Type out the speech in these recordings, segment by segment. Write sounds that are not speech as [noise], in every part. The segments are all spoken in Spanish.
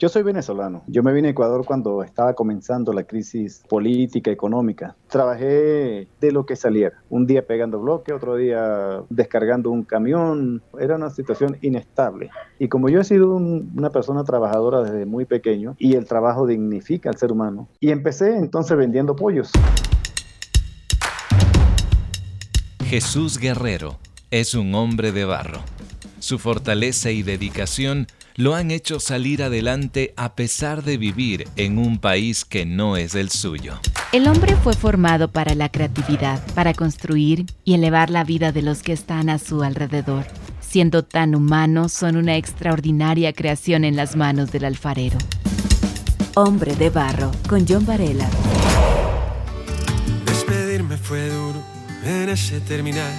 Yo soy venezolano. Yo me vine a Ecuador cuando estaba comenzando la crisis política, económica. Trabajé de lo que saliera. Un día pegando bloque, otro día descargando un camión. Era una situación inestable. Y como yo he sido una persona trabajadora desde muy pequeño y el trabajo dignifica al ser humano, y empecé entonces vendiendo pollos. Jesús Guerrero es un hombre de barro. Su fortaleza y dedicación lo han hecho salir adelante a pesar de vivir en un país que no es el suyo. El hombre fue formado para la creatividad, para construir y elevar la vida de los que están a su alrededor. Siendo tan humanos, son una extraordinaria creación en las manos del alfarero. Hombre de Barro, con John Varela. Despedirme fue duro en ese terminal.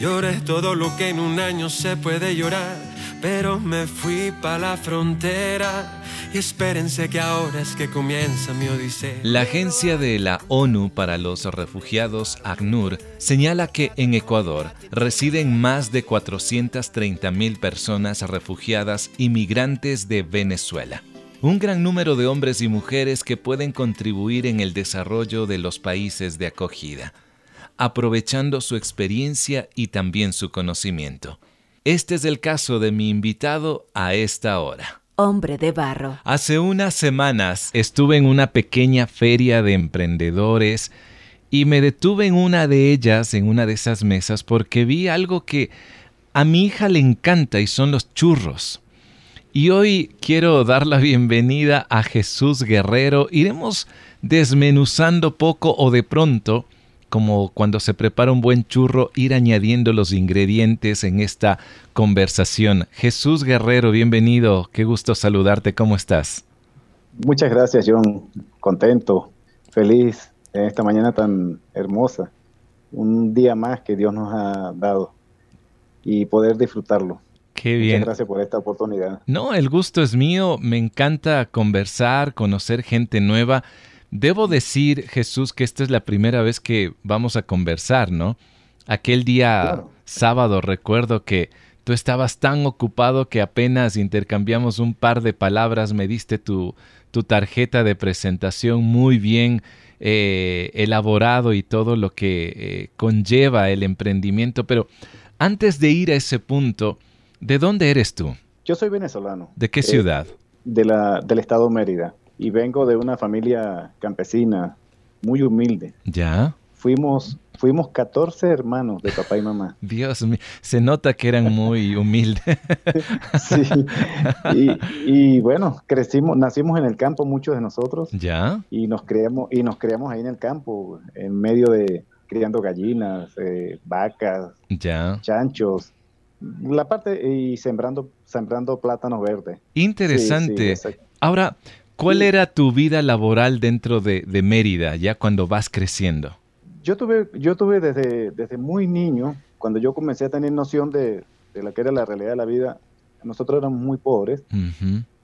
Lloré todo lo que en un año se puede llorar pero me fui para la frontera y espérense que ahora es que comienza mi odisea. La agencia de la ONU para los refugiados, ACNUR, señala que en Ecuador residen más de 430 mil personas refugiadas inmigrantes de Venezuela. Un gran número de hombres y mujeres que pueden contribuir en el desarrollo de los países de acogida, aprovechando su experiencia y también su conocimiento. Este es el caso de mi invitado a esta hora. Hombre de barro. Hace unas semanas estuve en una pequeña feria de emprendedores y me detuve en una de ellas, en una de esas mesas, porque vi algo que a mi hija le encanta y son los churros. Y hoy quiero dar la bienvenida a Jesús Guerrero. Iremos desmenuzando poco o de pronto como cuando se prepara un buen churro, ir añadiendo los ingredientes en esta conversación. Jesús Guerrero, bienvenido, qué gusto saludarte, ¿cómo estás? Muchas gracias, John, contento, feliz en esta mañana tan hermosa, un día más que Dios nos ha dado y poder disfrutarlo. Qué bien. Muchas gracias por esta oportunidad. No, el gusto es mío, me encanta conversar, conocer gente nueva. Debo decir, Jesús, que esta es la primera vez que vamos a conversar, ¿no? Aquel día sábado recuerdo que tú estabas tan ocupado que apenas intercambiamos un par de palabras, me diste tu, tu tarjeta de presentación muy bien eh, elaborado y todo lo que eh, conlleva el emprendimiento. Pero antes de ir a ese punto, ¿de dónde eres tú? Yo soy venezolano. ¿De qué ciudad? De la, del estado Mérida y vengo de una familia campesina muy humilde. ¿Ya? Fuimos, fuimos 14 hermanos de papá y mamá. [laughs] Dios mío, se nota que eran muy humildes. [laughs] sí, y, bueno, crecimos, nacimos en el campo muchos de nosotros. ¿Ya? Y nos creamos, y nos creamos ahí en el campo, en medio de criando gallinas, eh, vacas, ¿Ya? chanchos, la parte y sembrando sembrando plátanos verdes. Interesante. Ahora, ¿Cuál era tu vida laboral dentro de, Mérida ya cuando vas creciendo? Yo tuve, yo tuve desde, desde muy niño, cuando yo comencé a tener noción de, de la que era la realidad de la vida, nosotros éramos muy pobres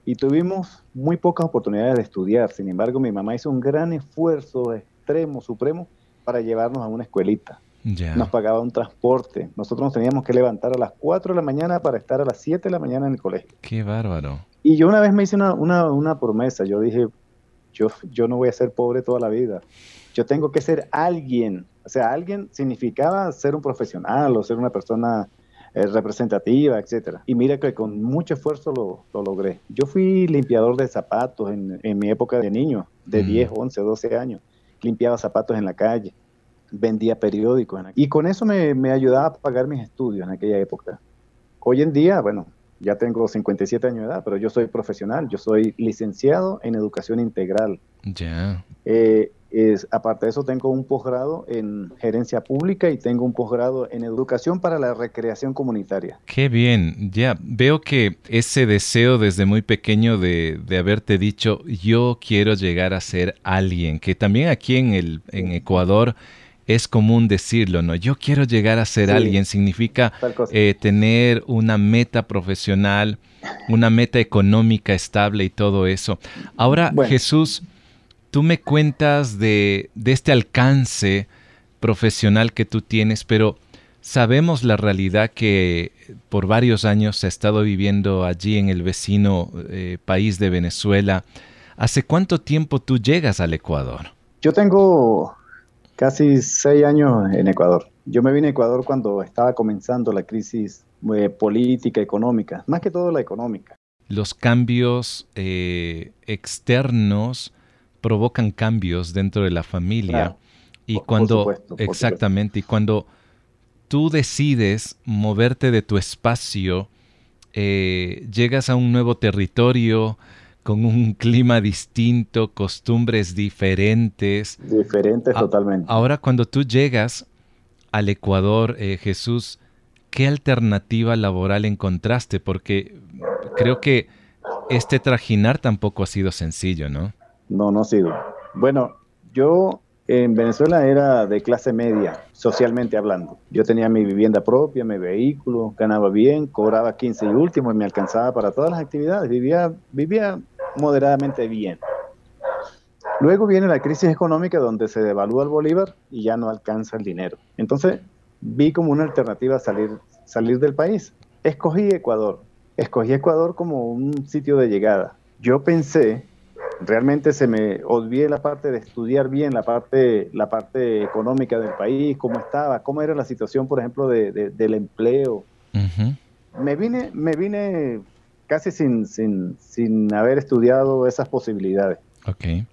y tuvimos muy pocas oportunidades de estudiar. Sin embargo, mi mamá hizo un gran esfuerzo extremo, supremo, para llevarnos a una escuelita. Nos pagaba un transporte. Nosotros nos teníamos que levantar a las 4 de la mañana para estar a las 7 de la mañana en el colegio. Qué bárbaro. Y yo una vez me hice una, una, promesa, yo dije, yo, yo no voy a ser pobre toda la vida, yo tengo que ser alguien, o sea, alguien significaba ser un profesional o ser una persona eh, representativa, etcétera. Y mira que con mucho esfuerzo lo, lo logré. Yo fui limpiador de zapatos en, en mi época de niño, de 10, 11, 12 años. Limpiaba zapatos en la calle, vendía periódicos. Y con eso me, me ayudaba a pagar mis estudios en aquella época. Hoy en día, bueno, ya tengo 57 años de edad, pero yo soy profesional, yo soy licenciado en educación integral. Ya. Eh, es, aparte de eso, tengo un posgrado en gerencia pública y tengo un posgrado en educación para la recreación comunitaria. Qué bien, ya veo que ese deseo desde muy pequeño de, de haberte dicho, yo quiero llegar a ser alguien, que también aquí en, el, en Ecuador es común decirlo, ¿no? Yo quiero llegar a ser alguien, significa eh, tener una meta profesional, una meta económica estable y todo eso. Ahora, Jesús, tú me cuentas de, de este alcance profesional que tú tienes, pero sabemos la realidad que por varios años se ha estado viviendo allí en el vecino eh, país de Venezuela. ¿Hace cuánto tiempo tú llegas al Ecuador? Yo tengo casi seis años en Ecuador. Yo me vine a Ecuador cuando estaba comenzando la crisis eh, política, económica, más que todo la económica. Los cambios eh, externos provocan cambios dentro de la familia. y cuando, exactamente, y cuando tú decides moverte de tu espacio, eh, llegas a un nuevo territorio con un clima distinto, costumbres diferentes. Diferentes totalmente. Ahora cuando tú llegas al Ecuador, eh, Jesús, ¿qué alternativa laboral encontraste? Porque creo que este trajinar tampoco ha sido sencillo, ¿no? No, no ha sido. Bueno, yo en Venezuela era de clase media, socialmente hablando. Yo tenía mi vivienda propia, mi vehículo, ganaba bien, cobraba 15 y último y me alcanzaba para todas las actividades. Vivía, vivía moderadamente bien. Luego viene la crisis económica donde se devalúa el bolívar y ya no alcanza el dinero. Entonces vi como una alternativa salir, salir del país. Escogí Ecuador. Escogí Ecuador como un sitio de llegada. Yo pensé realmente se me olvidé la parte de estudiar bien la parte, la parte económica del país, cómo estaba, cómo era la situación, por ejemplo, de, del empleo. Me vine, me vine casi sin, sin, sin haber estudiado esas posibilidades. Okay.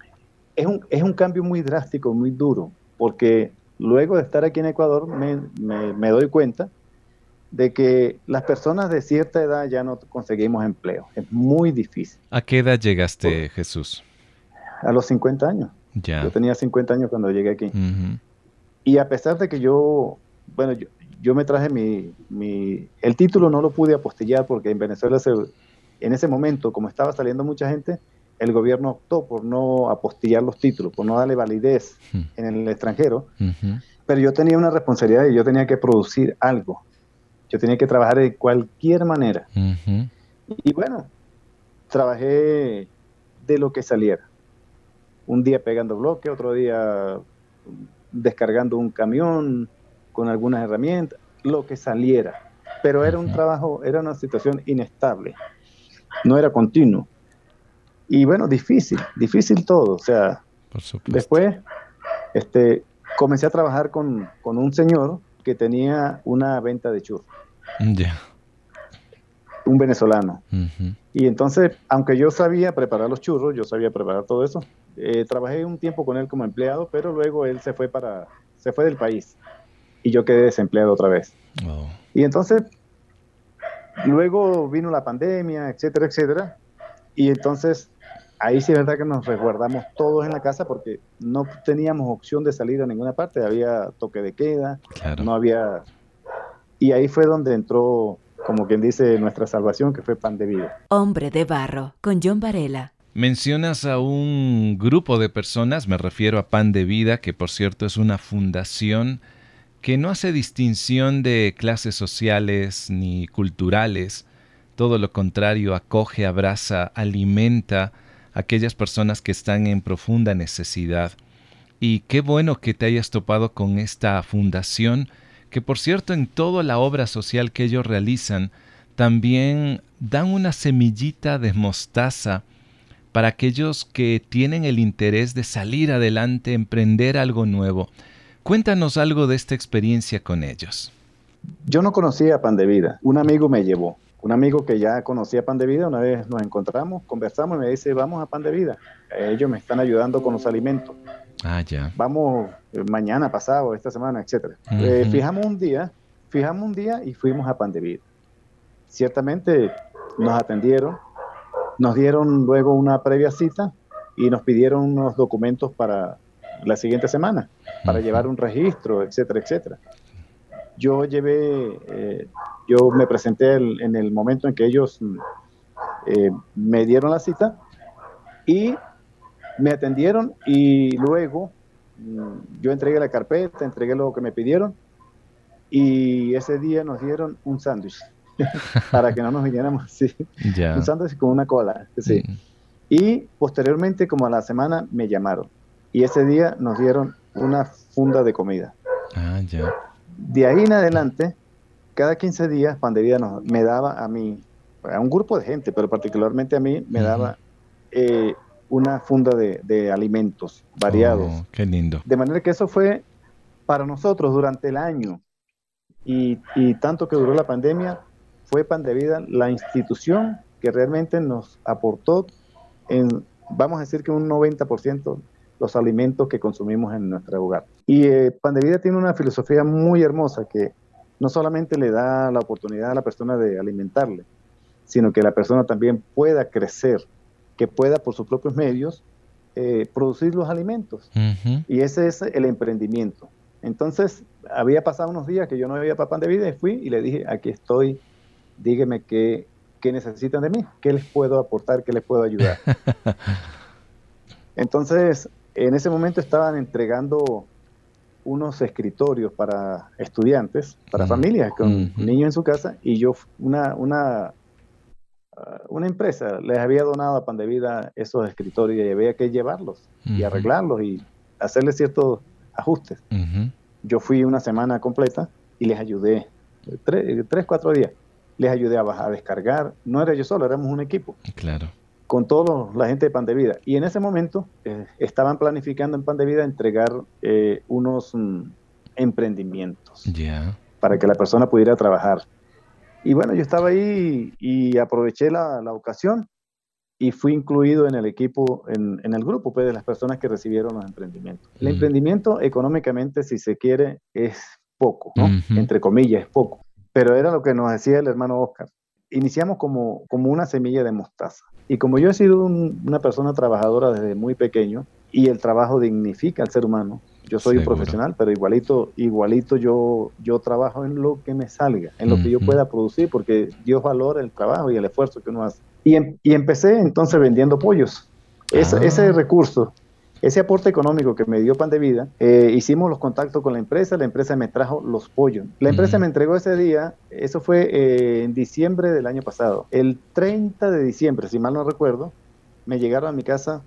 Es, un, es un cambio muy drástico, muy duro, porque luego de estar aquí en Ecuador me, me, me doy cuenta de que las personas de cierta edad ya no conseguimos empleo. Es muy difícil. ¿A qué edad llegaste, Jesús? A los 50 años. Ya. Yo tenía 50 años cuando llegué aquí. Y a pesar de que yo, bueno, yo, me traje mi, mi, El título no lo pude apostillar porque en Venezuela, se, en ese momento, como estaba saliendo mucha gente, el gobierno optó por no apostillar los títulos, por no darle validez en el extranjero. Pero yo tenía una responsabilidad y yo tenía que producir algo. Yo tenía que trabajar de cualquier manera. Y bueno, trabajé de lo que saliera. Un día pegando bloque, otro día descargando un camión con algunas herramientas, lo que saliera. Pero era un trabajo, era una situación inestable, no era continuo. Y bueno, difícil, difícil todo. O sea, después este, comencé a trabajar con, con un señor que tenía una venta de churros. Ya. Un venezolano. Y entonces, aunque yo sabía preparar los churros, yo sabía preparar todo eso, eh, trabajé un tiempo con él como empleado, pero luego él se fue para, se fue del país y yo quedé desempleado otra vez. Oh. Y entonces, luego vino la pandemia, etcétera, etcétera, y entonces ahí sí es verdad que nos resguardamos todos en la casa porque no teníamos opción de salir a ninguna parte, había toque de queda, no había... Y ahí fue donde entró, como quien dice, nuestra salvación, que fue Pan de Vida. Hombre de Barro, con John Varela. Mencionas a un grupo de personas, me refiero a Pan de Vida, que por cierto es una fundación que no hace distinción de clases sociales ni culturales, todo lo contrario, acoge, abraza, alimenta, aquellas personas que están en profunda necesidad. Y qué bueno que te hayas topado con esta fundación, que por cierto en toda la obra social que ellos realizan, también dan una semillita de mostaza para aquellos que tienen el interés de salir adelante, emprender algo nuevo. Cuéntanos algo de esta experiencia con ellos. Yo no conocía Pan de Vida, un amigo me llevó un amigo que ya conocía Pan de Vida, una vez nos encontramos, conversamos y me dice, vamos a Pan de Vida. Ellos me están ayudando con los alimentos. Ah, ya. Vamos eh, mañana, pasado, esta semana, etcétera. Eh, fijamos un día, fijamos un día y fuimos a Pan de Vida. Ciertamente nos atendieron, nos dieron luego una previa cita y nos pidieron unos documentos para la siguiente semana, para llevar un registro, etcétera, etcétera. Yo llevé eh, yo me presenté en el momento en que ellos eh, me dieron la cita y me atendieron y luego mm, yo entregué la carpeta, entregué lo que me pidieron y ese día nos dieron un sándwich [laughs] para que no nos viniéramos [laughs] así. Un sándwich con una cola. Sí. Mm. Y posteriormente, como a la semana, me llamaron y ese día nos dieron una funda de comida. Ah, ya. De ahí en adelante, cada 15 días, Pandevida nos, me daba a mí, a un grupo de gente, pero particularmente a mí, me daba eh, una funda de, alimentos variados. Oh, qué lindo. De manera que eso fue para nosotros durante el año y, tanto que duró la pandemia, fue Pandevida la institución que realmente nos aportó en, vamos a decir que un 90% los alimentos que consumimos en nuestro hogar. Y eh, Pan de Vida tiene una filosofía muy hermosa que no solamente le da la oportunidad a la persona de alimentarle, sino que la persona también pueda crecer, que pueda por sus propios medios eh, producir los alimentos. Y ese es el emprendimiento. Entonces, había pasado unos días que yo no había pan de vida y fui y le dije, aquí estoy, dígame qué, qué necesitan de mí, qué les puedo aportar, qué les puedo ayudar. [laughs] Entonces, en ese momento estaban entregando unos escritorios para estudiantes, para familias con niños en su casa, y yo, una, una, ah, una empresa les había donado a Pan de Vida esos escritorios y había que llevarlos y arreglarlos y hacerle ciertos ajustes. Yo fui una semana completa y les ayudé, tres, tres, cuatro días, les ayudé a, bajar, a descargar. No era yo solo, éramos un equipo. Claro con toda la gente de Pan de Vida. Y en ese momento eh, estaban planificando en Pan de Vida entregar eh, unos mm, emprendimientos para que la persona pudiera trabajar. Y bueno, yo estaba ahí y, aproveché la, ocasión y fui incluido en el equipo, en, el grupo pues, de las personas que recibieron los emprendimientos. El emprendimiento económicamente, si se quiere, es poco, ¿no? Entre comillas, es poco. Pero era lo que nos decía el hermano Oscar. Iniciamos como, como una semilla de mostaza. Y como yo he sido una persona trabajadora desde muy pequeño y el trabajo dignifica al ser humano, yo soy un profesional, pero igualito, igualito yo, yo trabajo en lo que me salga, en lo que yo pueda producir, porque Dios valora el trabajo y el esfuerzo que uno hace. Y, em, y empecé entonces vendiendo pollos. Ese ah. recurso ese aporte económico que me dio Pan de Vida, eh, hicimos los contactos con la empresa, la empresa me trajo los pollos. La empresa me entregó ese día, eso fue eh, en diciembre del año pasado. El 30 de diciembre, si mal no recuerdo, me llegaron a mi casa,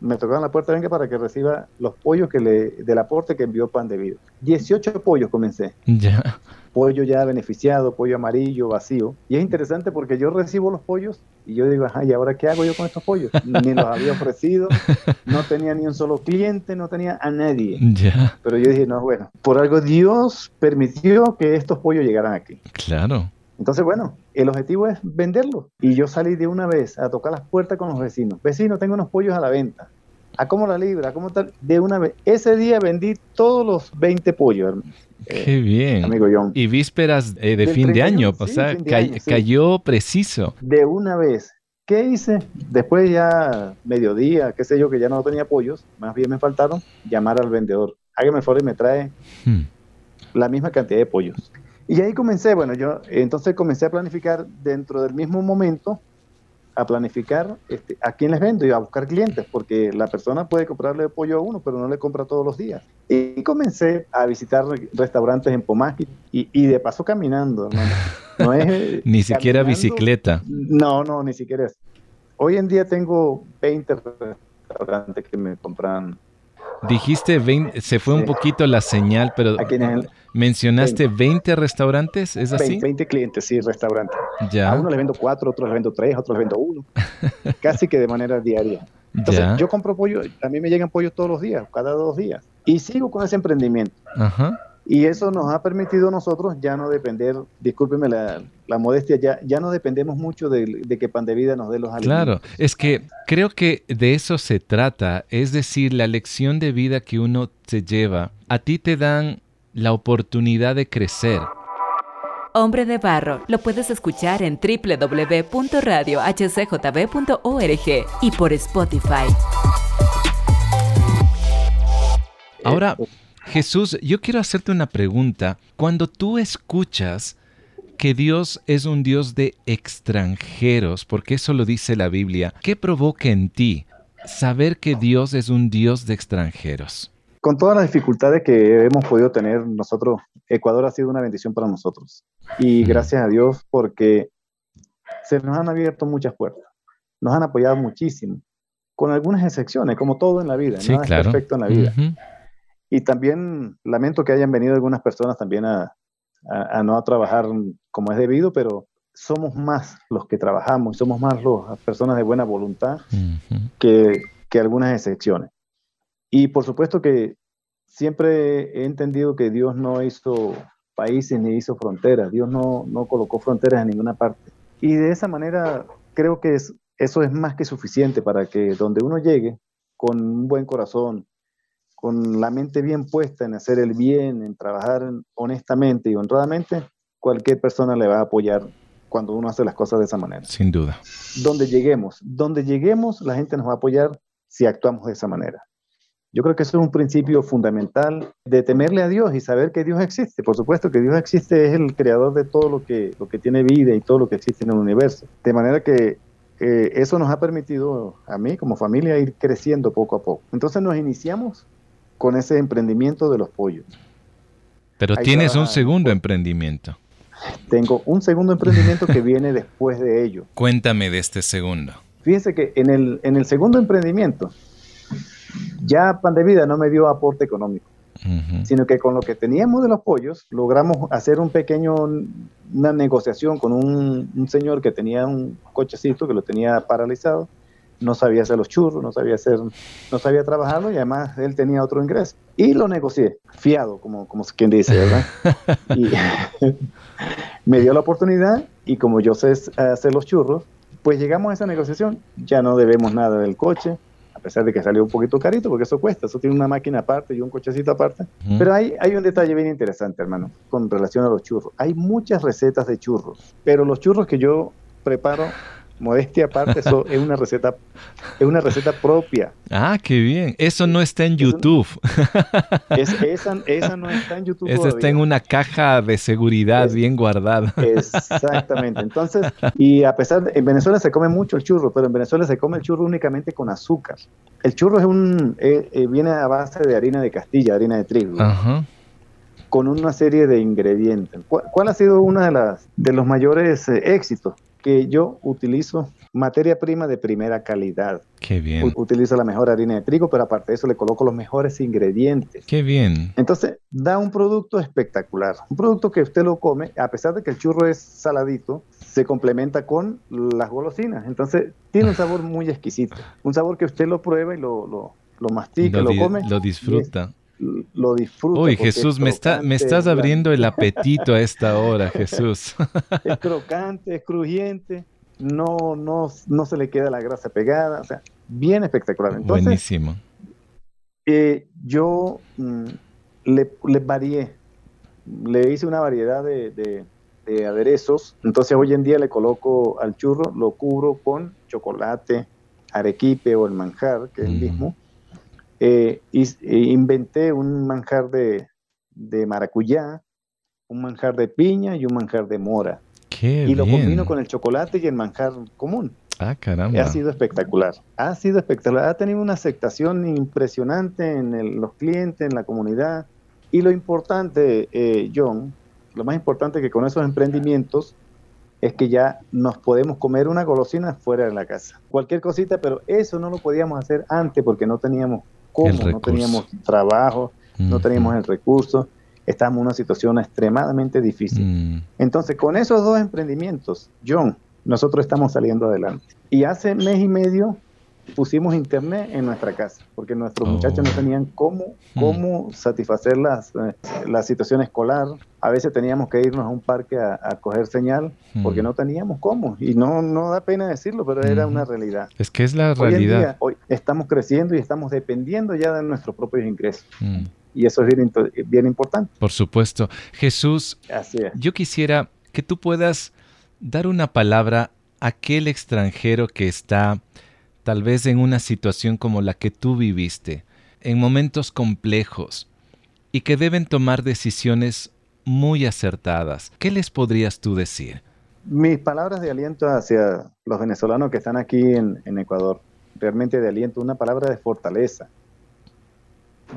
me tocaron la puerta, venga para que reciba los pollos que le, del aporte que envió Pan de Vida. 18 pollos comencé. Ya pollo ya beneficiado, pollo amarillo, vacío. Y es interesante porque yo recibo los pollos y yo digo, ajá, ¿y ahora qué hago yo con estos pollos? Ni los había [laughs] ofrecido, no tenía ni un solo cliente, no tenía a nadie. Pero yo dije, no, bueno, por algo Dios permitió que estos pollos llegaran aquí. Claro. Entonces, bueno, el objetivo es venderlos. Y yo salí de una vez a tocar las puertas con los vecinos. Vecinos, tengo unos pollos a la venta. ¿A cómo la libra? ¿A cómo tal? De una vez. Ese día vendí todos los 20 pollos. Qué bien. Amigo John. Y vísperas eh, de, fin de año, o sea, cayó preciso. De una vez. ¿Qué hice? Después ya mediodía, qué sé yo, que ya no tenía pollos, más bien me faltaron, llamar al vendedor. Hágame el favor y me trae hmm. la misma cantidad de pollos. Y ahí comencé, bueno, yo entonces comencé a planificar dentro del mismo momento a planificar este, a quién les vendo y a buscar clientes, porque la persona puede comprarle pollo a uno, pero no le compra todos los días. Y comencé a visitar restaurantes en Pomaski y, y de paso caminando, No es, [laughs] ni siquiera bicicleta. No, no, ni siquiera es. Hoy en día tengo 20 restaurantes que me compran Dijiste 20, se fue un poquito la señal, pero mencionaste 20, restaurantes, ¿es así? 20, clientes, sí, restaurantes. Ya. A uno le vendo cuatro, a otros le vendo tres, otros le vendo uno. [laughs] Casi que de manera diaria. Entonces, yo compro pollo, a mí me llegan pollos todos los días, cada dos días. Y sigo con ese emprendimiento. Ajá. Y eso nos ha permitido a nosotros ya no depender, discúlpeme la, modestia, ya, ya no dependemos mucho de, que Pan de Vida nos dé los alimentos. Claro, es que creo que de eso se trata, es decir, la lección de vida que uno se lleva, a ti te dan la oportunidad de crecer. Hombre de Barro lo puedes escuchar en www.radiohcjb.org y por Spotify. Ahora, Jesús, yo quiero hacerte una pregunta. Cuando tú escuchas que Dios es un Dios de extranjeros, porque eso lo dice la Biblia, ¿qué provoca en ti saber que Dios es un Dios de extranjeros? Con todas las dificultades que hemos podido tener nosotros, Ecuador ha sido una bendición para nosotros. Y gracias a Dios porque se nos han abierto muchas puertas, nos han apoyado muchísimo, con algunas excepciones, como todo en la vida, sí, nada es perfecto en la vida. Y también lamento que hayan venido algunas personas también a, a, no trabajar como es debido, pero somos más los que trabajamos, somos más las personas de buena voluntad que, que algunas excepciones. Y por supuesto que siempre he entendido que Dios no hizo países ni hizo fronteras, Dios no, no colocó fronteras en ninguna parte. Y de esa manera creo que es, eso es más que suficiente para que donde uno llegue con un buen corazón, con la mente bien puesta en hacer el bien, en trabajar honestamente y honradamente, cualquier persona le va a apoyar cuando uno hace las cosas de esa manera. Sin duda. Donde lleguemos, donde lleguemos, la gente nos va a apoyar si actuamos de esa manera. Yo creo que eso es un principio fundamental de temerle a Dios y saber que Dios existe. Por supuesto que Dios existe, es el creador de todo lo que, lo que tiene vida y todo lo que existe en el universo. De manera que eh, eso nos ha permitido a mí como familia ir creciendo poco a poco. Entonces nos iniciamos con ese emprendimiento de los pollos. Pero tienes un segundo emprendimiento. Tengo un segundo emprendimiento que viene después de ello. [laughs] Cuéntame de este segundo. Fíjense que en el, en el segundo emprendimiento, ya Pan de Vida no me dio aporte económico, sino que con lo que teníamos de los pollos, logramos hacer un pequeño, una negociación con un, un señor que tenía un cochecito que lo tenía paralizado no sabía hacer los churros, no sabía hacer, no sabía trabajarlo y además él tenía otro ingreso. Y lo negocié, fiado, como, como quien dice, ¿verdad? [laughs] y [laughs] me dio la oportunidad y como yo sé hacer los churros, pues llegamos a esa negociación, ya no debemos nada del coche, a pesar de que salió un poquito carito, porque eso cuesta, eso tiene una máquina aparte y un cochecito aparte. Pero hay, hay un detalle bien interesante, hermano, con relación a los churros. Hay muchas recetas de churros, pero los churros que yo preparo modestia aparte, eso es una receta, es una receta propia. Ah, qué bien. Eso no está en YouTube. esa, no está en YouTube. Esa está en una caja de seguridad bien guardada. Exactamente. Entonces, y a pesar de, en Venezuela se come mucho el churro, pero en Venezuela se come el churro únicamente con azúcar. El churro es un, eh, eh, viene a base de harina de castilla, harina de trigo. con una serie de ingredientes. ¿Cuál, ha sido uno de, las, de los mayores eh, éxitos? Que yo utilizo materia prima de primera calidad. Qué bien. Utilizo la mejor harina de trigo, pero aparte de eso le coloco los mejores ingredientes. Qué bien. Entonces, da un producto espectacular. Un producto que usted lo come, a pesar de que el churro es saladito, se complementa con las golosinas. Entonces, tiene un sabor muy exquisito. Un sabor que usted lo prueba y lo, lo, lo mastica, lo, come. Lo disfruta lo disfruto. Uy, Jesús, me, está, me estás abriendo el [laughs] apetito a esta hora, Jesús. es crocante, es crujiente, no, no, no se le queda la grasa pegada, o sea, bien espectacular. Buenísimo. Eh, yo mm, le, le, varié, le hice una variedad de, de, aderezos, entonces hoy en día le coloco al churro, lo cubro con chocolate, arequipe o el manjar, que es el mismo, eh, y, e inventé un manjar de, maracuyá, un manjar de piña y un manjar de mora. y lo combino con el chocolate y el manjar común. Ah, caramba. Ha sido espectacular. Ha sido espectacular. Ha tenido una aceptación impresionante en los clientes, en la comunidad. Y lo importante, eh, John, lo más importante que con esos emprendimientos es que ya nos podemos comer una golosina fuera de la casa. Cualquier cosita, pero eso no lo podíamos hacer antes porque no teníamos cómo, no teníamos trabajo, no teníamos el recurso, estábamos en una situación extremadamente difícil. Mm. Entonces, con esos dos emprendimientos, John, nosotros estamos saliendo adelante. Y hace mes y medio pusimos internet en nuestra casa, porque nuestros muchachos no oh. tenían cómo, hmm. cómo satisfacer las, eh, la situación escolar. A veces teníamos que irnos a un parque a, coger señal, porque hmm. no teníamos cómo. Y no, no da pena decirlo, pero era una realidad. Es que es la realidad. Hoy, estamos creciendo y estamos dependiendo ya de nuestros propios ingresos. Hmm. Y eso es bien, bien importante. Por supuesto. Jesús, yo quisiera que tú puedas dar una palabra a aquel extranjero que está tal vez en una situación como la que tú viviste, en momentos complejos, y que deben tomar decisiones muy acertadas. ¿Qué les podrías tú decir? Mis palabras de aliento hacia los venezolanos que están aquí en, Ecuador, realmente de aliento, una palabra de fortaleza.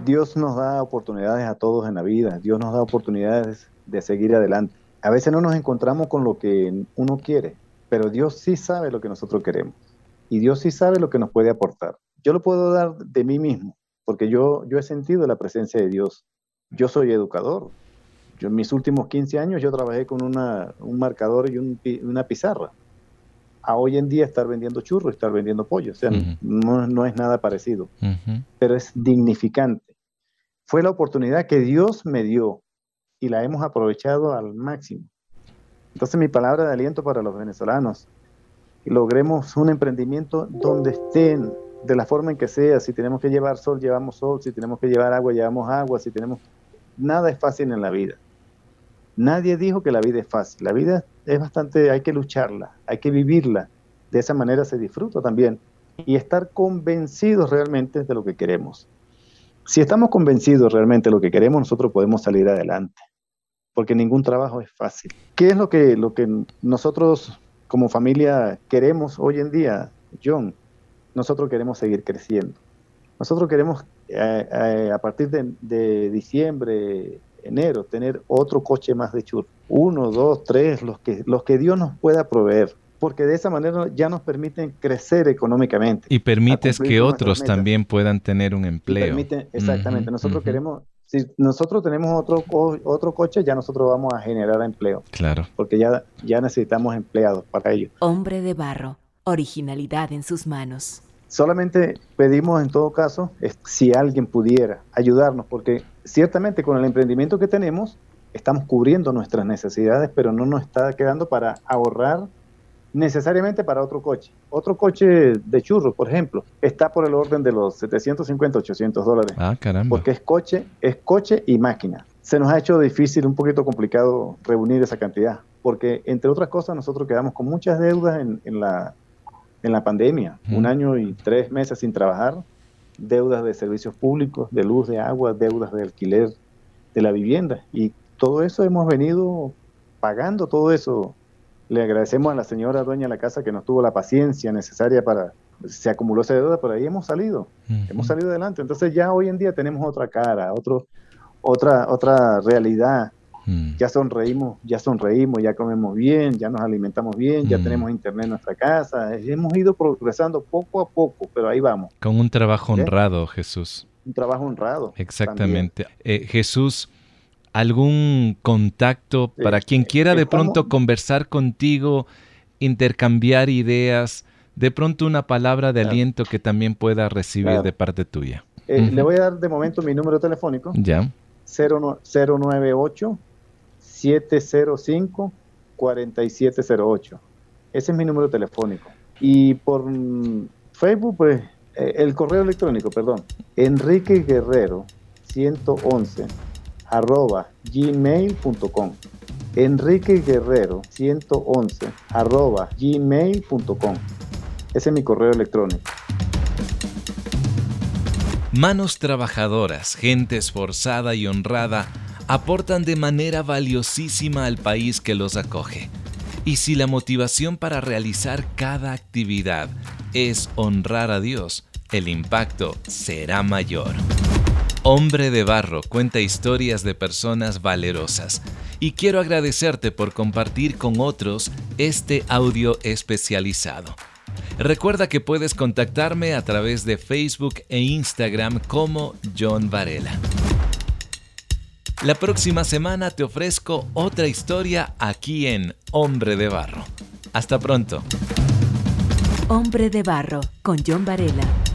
Dios nos da oportunidades a todos en la vida, Dios nos da oportunidades de seguir adelante. A veces no nos encontramos con lo que uno quiere, pero Dios sí sabe lo que nosotros queremos y Dios sí sabe lo que nos puede aportar. Yo lo puedo dar de mí mismo, porque yo, yo he sentido la presencia de Dios. Yo soy educador. Yo en mis últimos 15 años yo trabajé con una, un marcador y una pizarra. A hoy en día estar vendiendo churros, estar vendiendo pollo. O sea, no, no, es nada parecido, pero es dignificante. Fue la oportunidad que Dios me dio y la hemos aprovechado al máximo. Entonces mi palabra de aliento para los venezolanos, logremos un emprendimiento donde estén, de la forma en que sea, si tenemos que llevar sol, llevamos sol, si tenemos que llevar agua, llevamos agua, si tenemos... Nada es fácil en la vida. Nadie dijo que la vida es fácil. La vida es bastante, hay que lucharla, hay que vivirla. De esa manera se disfruta también. Y estar convencidos realmente de lo que queremos. Si estamos convencidos realmente de lo que queremos, nosotros podemos salir adelante. Porque ningún trabajo es fácil. ¿Qué es lo que, lo que nosotros como familia queremos hoy en día, John? nosotros queremos seguir creciendo. Nosotros queremos, eh, eh, a partir de, diciembre, enero, tener otro coche más de chur. Uno, dos, tres, los que, los que Dios nos pueda proveer. Porque de esa manera ya nos permiten crecer económicamente. Y permites que otros también puedan tener un empleo. exactamente. nosotros queremos, si nosotros tenemos otro, otro coche, ya nosotros vamos a generar empleo. Claro. Porque ya, ya necesitamos empleados para ello. Hombre de barro, originalidad en sus manos. Solamente pedimos en todo caso si alguien pudiera ayudarnos, porque ciertamente con el emprendimiento que tenemos estamos cubriendo nuestras necesidades, pero no nos está quedando para ahorrar necesariamente para otro coche. Otro coche de churros, por ejemplo, está por el orden de los 750, 800 dólares. Ah, caramba. Porque es coche, es coche y máquina. Se nos ha hecho difícil, un poquito complicado reunir esa cantidad, porque entre otras cosas nosotros quedamos con muchas deudas en, en la en la pandemia, un año y tres meses sin trabajar, deudas de servicios públicos, de luz, de agua, deudas de alquiler de la vivienda. Y todo eso hemos venido pagando, todo eso. Le agradecemos a la señora dueña de la casa que nos tuvo la paciencia necesaria para, se acumuló esa deuda, pero ahí hemos salido, hemos salido adelante. Entonces ya hoy en día tenemos otra cara, otro, otra, otra realidad. Ya sonreímos, ya sonreímos, ya comemos bien, ya nos alimentamos bien, ya mm. tenemos internet en nuestra casa. Hemos ido progresando poco a poco, pero ahí vamos. Con un trabajo honrado, Jesús. Un trabajo honrado. Exactamente. Eh, Jesús, ¿algún contacto para quien quiera de pronto conversar contigo, intercambiar ideas, de pronto una palabra de aliento que también pueda recibir de parte tuya? Eh, le voy a dar de momento mi número telefónico. Ya. 098 705-4708. Ese es mi número telefónico. Y por Facebook, pues, eh, el correo electrónico, perdón, Enrique Guerrero 111 arroba gmail.com. Enrique Guerrero 111 arroba gmail.com. Ese es mi correo electrónico. Manos trabajadoras, gente esforzada y honrada aportan de manera valiosísima al país que los acoge. Y si la motivación para realizar cada actividad es honrar a Dios, el impacto será mayor. Hombre de Barro cuenta historias de personas valerosas y quiero agradecerte por compartir con otros este audio especializado. Recuerda que puedes contactarme a través de Facebook e Instagram como John Varela. La próxima semana te ofrezco otra historia aquí en Hombre de Barro. Hasta pronto. Hombre de Barro con John Varela.